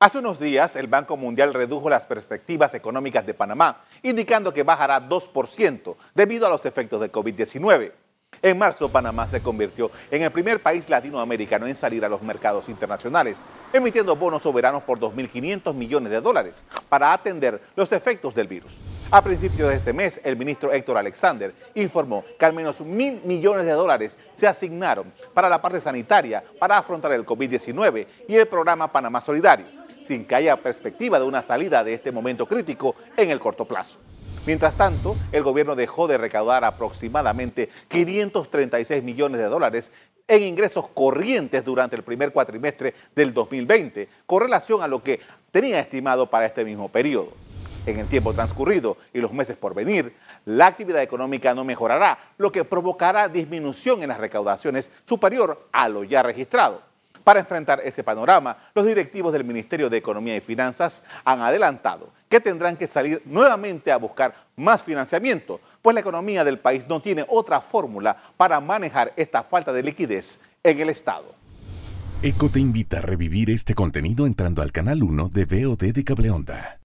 Hace unos días, el Banco Mundial redujo las perspectivas económicas de Panamá, indicando que bajará 2% debido a los efectos de COVID-19. En marzo, Panamá se convirtió en el primer país latinoamericano en salir a los mercados internacionales, emitiendo bonos soberanos por 2.500 millones de dólares para atender los efectos del virus. A principios de este mes, el ministro Héctor Alexander informó que al menos mil millones de dólares se asignaron para la parte sanitaria para afrontar el COVID-19 y el programa Panamá Solidario, sin que haya perspectiva de una salida de este momento crítico en el corto plazo. Mientras tanto, el gobierno dejó de recaudar aproximadamente 536 millones de dólares en ingresos corrientes durante el primer cuatrimestre del 2020, con relación a lo que tenía estimado para este mismo periodo. En el tiempo transcurrido y los meses por venir, la actividad económica no mejorará, lo que provocará disminución en las recaudaciones superior a lo ya registrado. Para enfrentar ese panorama, los directivos del Ministerio de Economía y Finanzas han adelantado que tendrán que salir nuevamente a buscar más financiamiento, pues la economía del país no tiene otra fórmula para manejar esta falta de liquidez en el Estado. ECO te invita a revivir este contenido entrando al canal 1 de VOD de Cableonda.